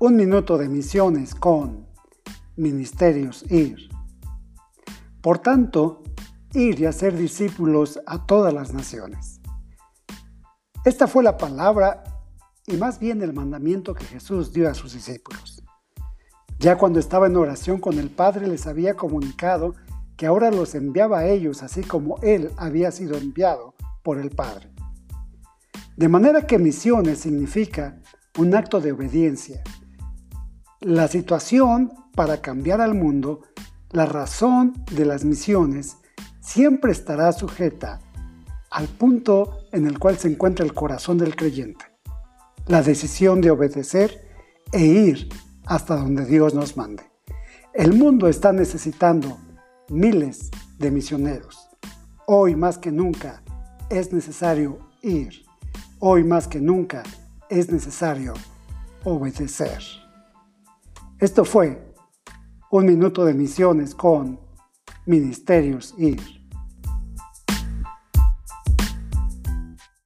Un minuto de misiones con Ministerios IR. Por tanto, ir y hacer discípulos a todas las naciones. Esta fue la palabra y más bien el mandamiento que Jesús dio a sus discípulos. Ya cuando estaba en oración con el Padre les había comunicado que ahora los enviaba a ellos así como Él había sido enviado por el Padre. De manera que misiones significa un acto de obediencia. La situación para cambiar al mundo, la razón de las misiones, siempre estará sujeta al punto en el cual se encuentra el corazón del creyente, la decisión de obedecer e ir hasta donde Dios nos mande. El mundo está necesitando miles de misioneros. Hoy más que nunca es necesario ir. Hoy más que nunca es necesario obedecer. Esto fue un minuto de misiones con Ministerios IR.